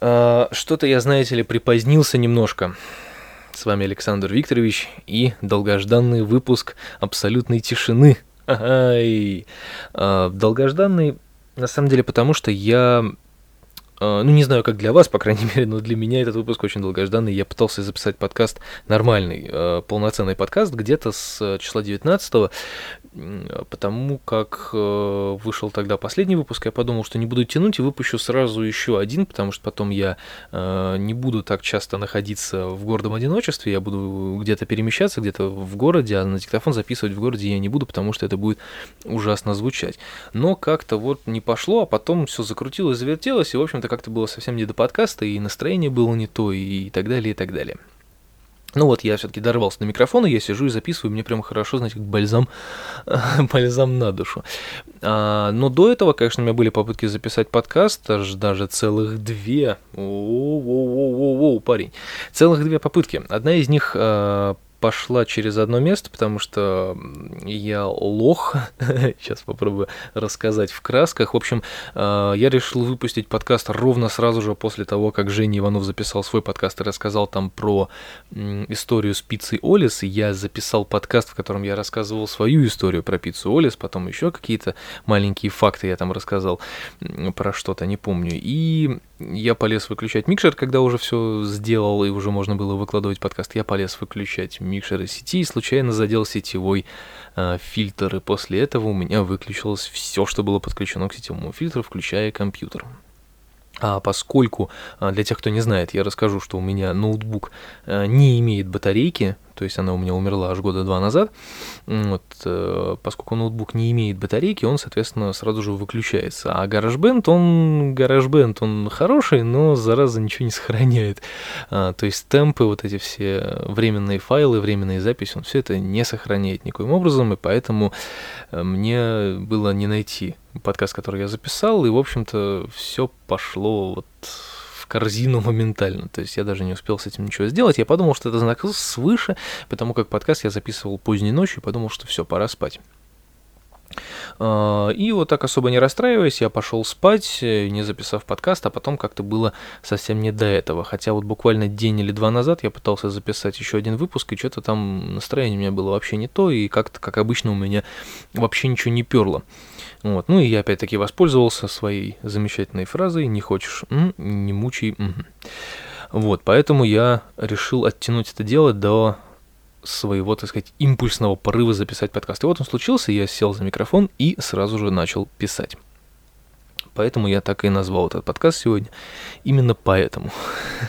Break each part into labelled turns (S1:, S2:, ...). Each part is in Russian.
S1: А, что-то я, знаете ли, припозднился немножко. С вами Александр Викторович и долгожданный выпуск абсолютной тишины. Ай. А, долгожданный, на самом деле, потому что я а, ну, не знаю, как для вас, по крайней мере, но для меня этот выпуск очень долгожданный. Я пытался записать подкаст нормальный, полноценный подкаст где-то с числа 19 потому как э, вышел тогда последний выпуск, я подумал, что не буду тянуть и выпущу сразу еще один, потому что потом я э, не буду так часто находиться в гордом одиночестве, я буду где-то перемещаться, где-то в городе, а на диктофон записывать в городе я не буду, потому что это будет ужасно звучать. Но как-то вот не пошло, а потом все закрутилось, завертелось, и, в общем-то, как-то было совсем не до подкаста, и настроение было не то, и так далее, и так далее. Ну вот, я все-таки дорвался до микрофона, я сижу и записываю, мне прямо хорошо, знаете, как бальзам, бальзам на душу. А, но до этого, конечно, у меня были попытки записать подкаст, аж даже целых две. Воу-воу-воу-воу, парень. Целых две попытки. Одна из них а, пошла через одно место, потому что я лох. Сейчас попробую рассказать в красках. В общем, э, я решил выпустить подкаст ровно сразу же после того, как Женя Иванов записал свой подкаст и рассказал там про историю с пиццей Олис. Я записал подкаст, в котором я рассказывал свою историю про пиццу Олис, потом еще какие-то маленькие факты я там рассказал про что-то, не помню. И я полез выключать микшер, когда уже все сделал и уже можно было выкладывать подкаст. Я полез выключать микшеры сети и случайно задел сетевой э, фильтр. И после этого у меня выключилось все, что было подключено к сетевому фильтру, включая компьютер. А поскольку, а, для тех, кто не знает, я расскажу, что у меня ноутбук э, не имеет батарейки, то есть она у меня умерла аж года два назад. Вот, э, поскольку ноутбук не имеет батарейки, он, соответственно, сразу же выключается. А GarageBand, он, GarageBand, он хороший, но, зараза, ничего не сохраняет. А, то есть темпы, вот эти все временные файлы, временные записи, он все это не сохраняет никоим образом, и поэтому э, мне было не найти подкаст, который я записал, и, в общем-то, все пошло вот корзину моментально. То есть я даже не успел с этим ничего сделать. Я подумал, что это знак свыше, потому как подкаст я записывал поздней ночью и подумал, что все, пора спать. А, и вот так особо не расстраиваясь, я пошел спать, не записав подкаст, а потом как-то было совсем не до этого. Хотя вот буквально день или два назад я пытался записать еще один выпуск, и что-то там настроение у меня было вообще не то, и как-то, как обычно, у меня вообще ничего не перло. Вот. Ну и я опять-таки воспользовался своей замечательной фразой «не хочешь, м, не мучай». М. Вот, поэтому я решил оттянуть это дело до своего, так сказать, импульсного порыва записать подкаст. И вот он случился, я сел за микрофон и сразу же начал писать. Поэтому я так и назвал этот подкаст сегодня. Именно поэтому.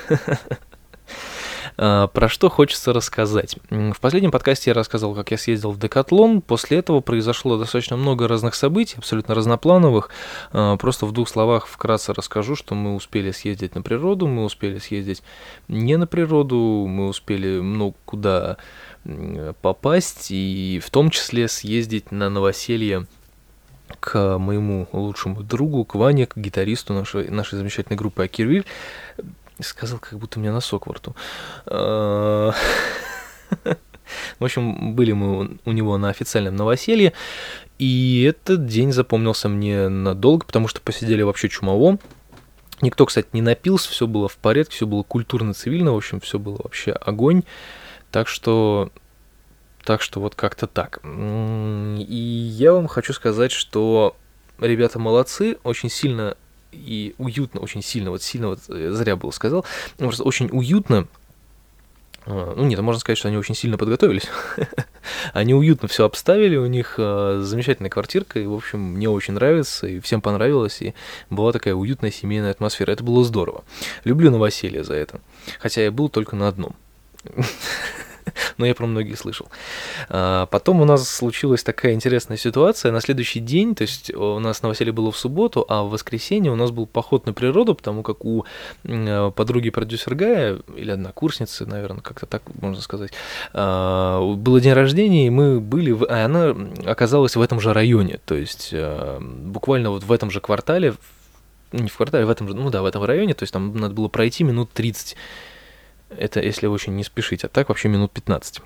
S1: А, про что хочется рассказать. В последнем подкасте я рассказал, как я съездил в Декатлон. После этого произошло достаточно много разных событий, абсолютно разноплановых. А, просто в двух словах вкратце расскажу, что мы успели съездить на природу, мы успели съездить не на природу, мы успели много куда попасть, и в том числе съездить на новоселье к моему лучшему другу, к Ване, к гитаристу нашей, нашей замечательной группы Акирвиль. Сказал, как будто у меня носок во рту. А, в общем, были мы у него на официальном новоселье, и этот день запомнился мне надолго, потому что посидели вообще чумово. Никто, кстати, не напился, все было в порядке, все было культурно-цивильно, в общем, все было вообще огонь. Так что, так что вот как-то так. И я вам хочу сказать, что ребята молодцы, очень сильно и уютно, очень сильно, вот сильно, вот э, зря было сказал, просто очень уютно, а, ну нет, можно сказать, что они очень сильно подготовились. они уютно все обставили, у них э, замечательная квартирка, и, в общем, мне очень нравится, и всем понравилось, и была такая уютная семейная атмосфера. Это было здорово. Люблю новоселье за это. Хотя я был только на одном. но я про многих слышал. А, потом у нас случилась такая интересная ситуация. На следующий день, то есть у нас новоселье было в субботу, а в воскресенье у нас был поход на природу, потому как у подруги продюсер Гая, или однокурсницы, наверное, как-то так можно сказать, а, было день рождения, и мы были, в... а она оказалась в этом же районе, то есть а, буквально вот в этом же квартале, не в квартале, в этом же, ну да, в этом районе, то есть там надо было пройти минут 30 это если очень не спешить, а так вообще минут 15.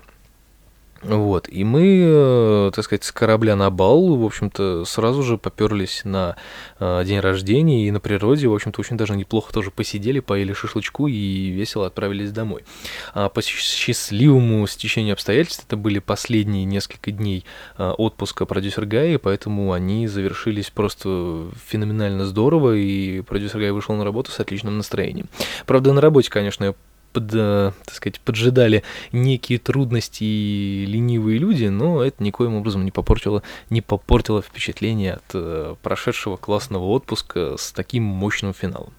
S1: Вот, и мы, э, так сказать, с корабля на бал, в общем-то, сразу же поперлись на э, день рождения и на природе, в общем-то, очень даже неплохо тоже посидели, поели шашлычку и весело отправились домой. А по счастливому стечению обстоятельств это были последние несколько дней э, отпуска продюсер Гаи, поэтому они завершились просто феноменально здорово, и продюсер Гай вышел на работу с отличным настроением. Правда, на работе, конечно, под, э, так сказать, поджидали некие трудности и ленивые люди, но это никоим образом не попортило, не попортило впечатление от э, прошедшего классного отпуска с таким мощным финалом.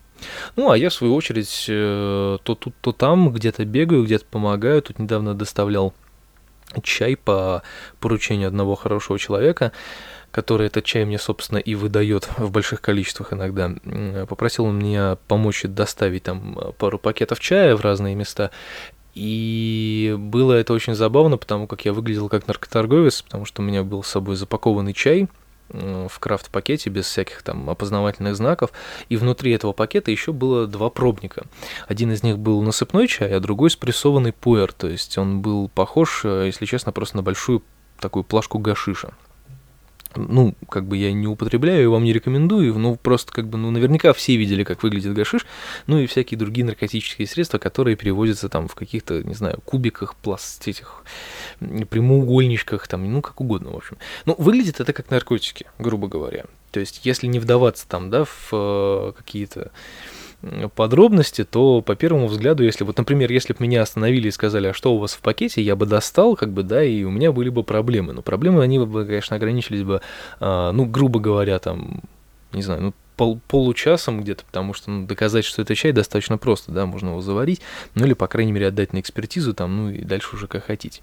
S1: Ну, а я, в свою очередь, э, то тут, то там где-то бегаю, где-то помогаю. Тут недавно доставлял чай по поручению одного хорошего человека который этот чай мне, собственно, и выдает в больших количествах иногда. Попросил он меня помочь доставить там пару пакетов чая в разные места. И было это очень забавно, потому как я выглядел как наркоторговец, потому что у меня был с собой запакованный чай в крафт-пакете без всяких там опознавательных знаков, и внутри этого пакета еще было два пробника. Один из них был насыпной чай, а другой спрессованный пуэр, то есть он был похож, э, если честно, просто на большую такую плашку гашиша ну, как бы я не употребляю и вам не рекомендую, ну, просто как бы, ну, наверняка все видели, как выглядит гашиш, ну, и всякие другие наркотические средства, которые перевозятся там в каких-то, не знаю, кубиках, пласт этих, прямоугольничках, там, ну, как угодно, в общем. Ну, выглядит это как наркотики, грубо говоря. То есть, если не вдаваться там, да, в э, какие-то подробности, то по первому взгляду, если вот, например, если бы меня остановили и сказали, а что у вас в пакете, я бы достал, как бы, да, и у меня были бы проблемы. Но проблемы, они бы, конечно, ограничились бы, а, ну, грубо говоря, там, не знаю, ну, пол, получасом где-то, потому что ну, доказать, что это чай, достаточно просто, да, можно его заварить, ну или, по крайней мере, отдать на экспертизу, там, ну и дальше уже как хотите.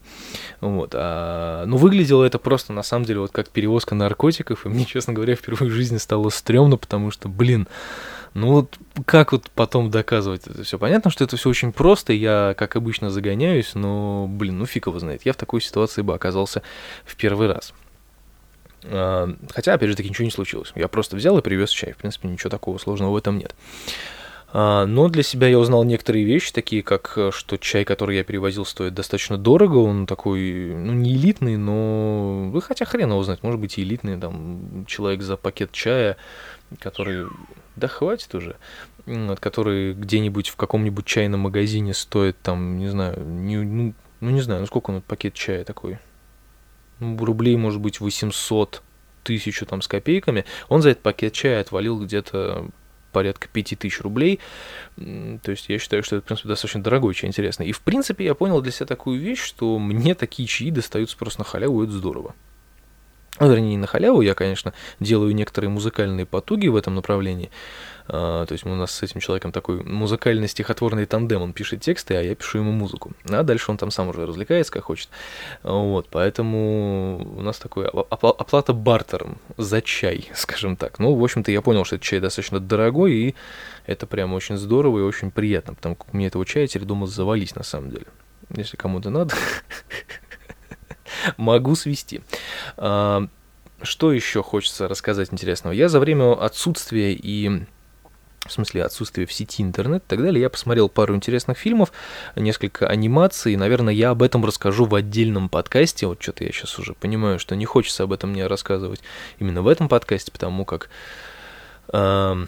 S1: Вот, а, ну выглядело это просто, на самом деле, вот как перевозка наркотиков, и мне, честно говоря, впервые в жизни стало стрёмно, потому что, блин, ну вот как вот потом доказывать это все? Понятно, что это все очень просто, я, как обычно, загоняюсь, но, блин, ну фиг его знает. Я в такой ситуации бы оказался в первый раз. А, хотя, опять же таки, ничего не случилось. Я просто взял и привез чай. В принципе, ничего такого сложного в этом нет. А, но для себя я узнал некоторые вещи, такие как, что чай, который я перевозил, стоит достаточно дорого, он такой, ну, не элитный, но, ну, хотя хрен его знает, может быть элитный, там, человек за пакет чая, который да хватит уже, вот, который где-нибудь в каком-нибудь чайном магазине стоит там, не знаю, не, ну, ну не знаю, ну сколько он пакет чая такой? Ну, рублей, может быть, 800, тысячу там с копейками, он за этот пакет чая отвалил где-то порядка 5000 рублей. То есть я считаю, что это, в принципе, достаточно дорогой чай, интересный. И, в принципе, я понял для себя такую вещь, что мне такие чаи достаются просто на халяву, и это здорово. Ну, вернее, не на халяву, я, конечно, делаю некоторые музыкальные потуги в этом направлении. А, то есть у нас с этим человеком такой музыкально-стихотворный тандем, он пишет тексты, а я пишу ему музыку. А дальше он там сам уже развлекается, как хочет. Вот, поэтому у нас такой оплата бартером за чай, скажем так. Ну, в общем-то, я понял, что этот чай достаточно дорогой, и это прям очень здорово и очень приятно, потому как мне этого чая теперь дома завались на самом деле. Если кому-то надо, могу свести. А, что еще хочется рассказать интересного? Я за время отсутствия и в смысле отсутствия в сети интернет и так далее, я посмотрел пару интересных фильмов, несколько анимаций, и, наверное, я об этом расскажу в отдельном подкасте, вот что-то я сейчас уже понимаю, что не хочется об этом мне рассказывать именно в этом подкасте, потому как э,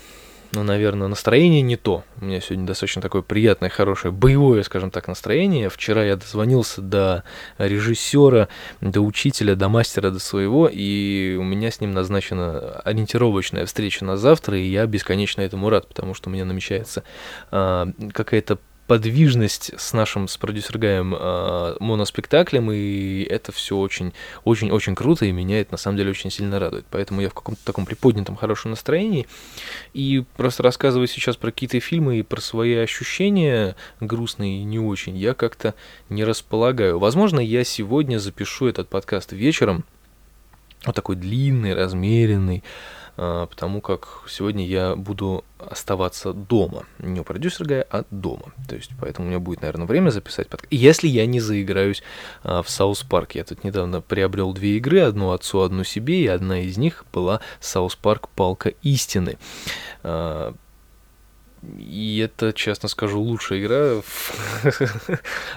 S1: ну, наверное, настроение не то. У меня сегодня достаточно такое приятное, хорошее, боевое, скажем так, настроение. Вчера я дозвонился до режиссера, до учителя, до мастера, до своего, и у меня с ним назначена ориентировочная встреча на завтра, и я бесконечно этому рад, потому что у меня намечается а, какая-то подвижность с нашим, с продюсер Гаем э, моноспектаклем, и это все очень, очень, очень круто, и меня это на самом деле очень сильно радует. Поэтому я в каком-то таком приподнятом, хорошем настроении, и просто рассказываю сейчас про какие-то фильмы и про свои ощущения грустные и не очень, я как-то не располагаю. Возможно, я сегодня запишу этот подкаст вечером, вот такой длинный, размеренный, потому как сегодня я буду оставаться дома. Не у продюсера Гая, а дома. То есть, поэтому у меня будет, наверное, время записать подкаст. Если я не заиграюсь а, в South Park. Я тут недавно приобрел две игры, одну отцу, одну себе, и одна из них была South Park Палка Истины. А, и это, честно скажу, лучшая игра,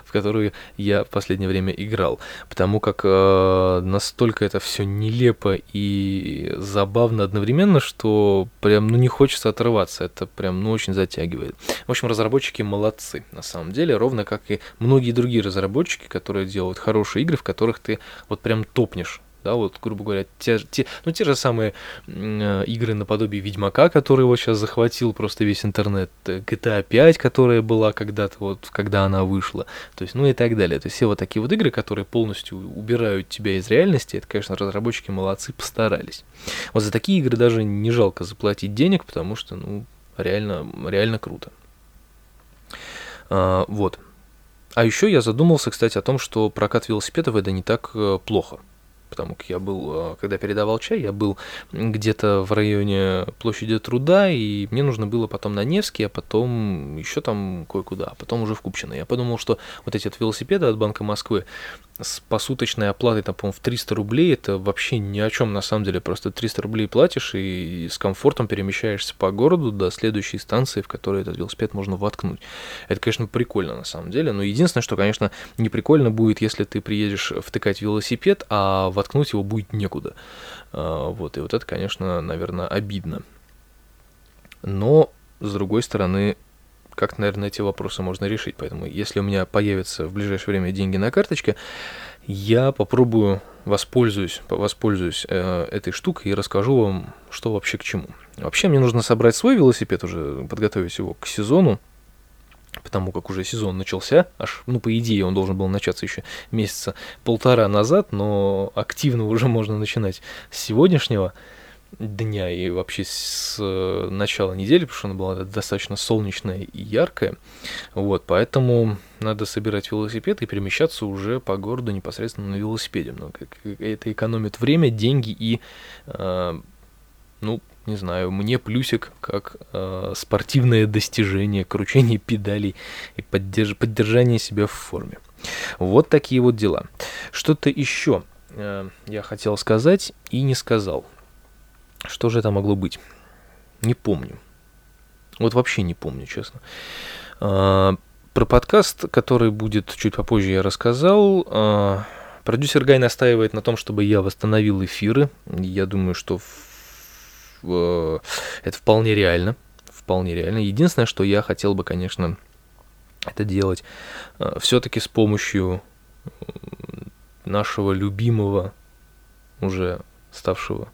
S1: в которую я в последнее время играл. Потому как э, настолько это все нелепо и забавно одновременно, что прям ну, не хочется отрываться. Это прям ну, очень затягивает. В общем, разработчики молодцы, на самом деле, ровно как и многие другие разработчики, которые делают хорошие игры, в которых ты вот прям топнешь да, вот, грубо говоря, те, те, ну, те же самые э, игры наподобие Ведьмака, который его сейчас захватил просто весь интернет, э, GTA 5, которая была когда-то, вот, когда она вышла, то есть, ну и так далее. То есть все вот такие вот игры, которые полностью убирают тебя из реальности, это, конечно, разработчики молодцы, постарались. Вот за такие игры даже не жалко заплатить денег, потому что, ну, реально, реально круто. А, вот. А еще я задумался, кстати, о том, что прокат велосипедов это не так э, плохо потому как я был, э, когда передавал чай, я был где-то в районе площади труда, и мне нужно было потом на Невский, а потом еще там кое-куда, а потом уже в Купчино. Я подумал, что вот эти вот велосипеды от Банка Москвы с посуточной оплатой, там, по-моему, в 300 рублей, это вообще ни о чем на самом деле. Просто 300 рублей платишь и с комфортом перемещаешься по городу до следующей станции, в которой этот велосипед можно воткнуть. Это, конечно, прикольно на самом деле, но единственное, что, конечно, не прикольно будет, если ты приедешь втыкать велосипед, а воткнуть его будет некуда. А, вот, и вот это, конечно, наверное, обидно. Но, с другой стороны, как, наверное, эти вопросы можно решить. Поэтому, если у меня появятся в ближайшее время деньги на карточке, я попробую воспользуюсь, воспользуюсь э, этой штукой и расскажу вам, что вообще к чему. Вообще мне нужно собрать свой велосипед уже, подготовить его к сезону, потому как уже сезон начался, аж, ну, по идее, он должен был начаться еще месяца полтора назад, но активно уже можно начинать с сегодняшнего дня и вообще с э, начала недели, потому что она была достаточно солнечная и яркая. Вот, поэтому надо собирать велосипед и перемещаться уже по городу непосредственно на велосипеде. Но как, это экономит время, деньги и, э, ну, не знаю, мне плюсик как э, спортивное достижение, кручение педалей и поддерж поддержание себя в форме. Вот такие вот дела. Что-то еще э, я хотел сказать и не сказал. Что же это могло быть? Не помню. Вот вообще не помню, честно. А, про подкаст, который будет чуть попозже, я рассказал. А, продюсер Гай настаивает на том, чтобы я восстановил эфиры. Я думаю, что это вполне реально. Вполне реально. Единственное, что я хотел бы, конечно, это делать а, все-таки с помощью нашего любимого, уже ставшего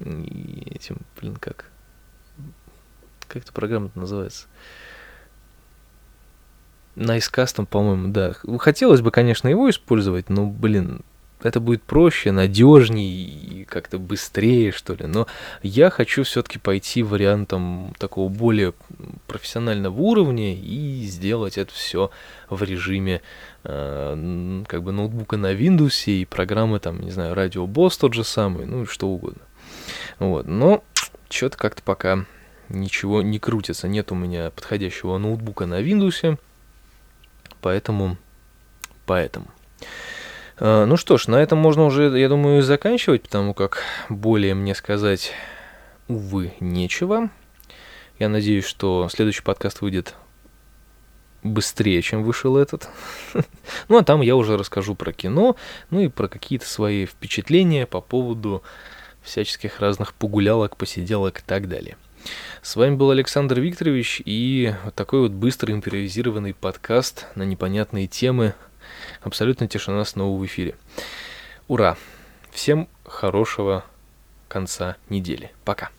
S1: и этим, блин, как... Как эта программа называется? Найскастом, по-моему, да. Хотелось бы, конечно, его использовать, но, блин, это будет проще, надежнее и как-то быстрее, что ли. Но я хочу все-таки пойти вариантом такого более профессионального уровня и сделать это все в режиме э, как бы ноутбука на Windows и программы там, не знаю, Radio Boss тот же самый, ну что угодно. Вот, но что-то как-то пока ничего не крутится. Нет у меня подходящего ноутбука на Windows, поэтому, поэтому. А, ну что ж, на этом можно уже, я думаю, заканчивать, потому как более мне сказать, увы, нечего. Я надеюсь, что следующий подкаст выйдет быстрее, чем вышел этот. ну а там я уже расскажу про кино, ну и про какие-то свои впечатления по поводу всяческих разных погулялок, посиделок и так далее. С вами был Александр Викторович и вот такой вот быстрый импровизированный подкаст на непонятные темы. Абсолютно тишина снова в эфире. Ура! Всем хорошего конца недели. Пока.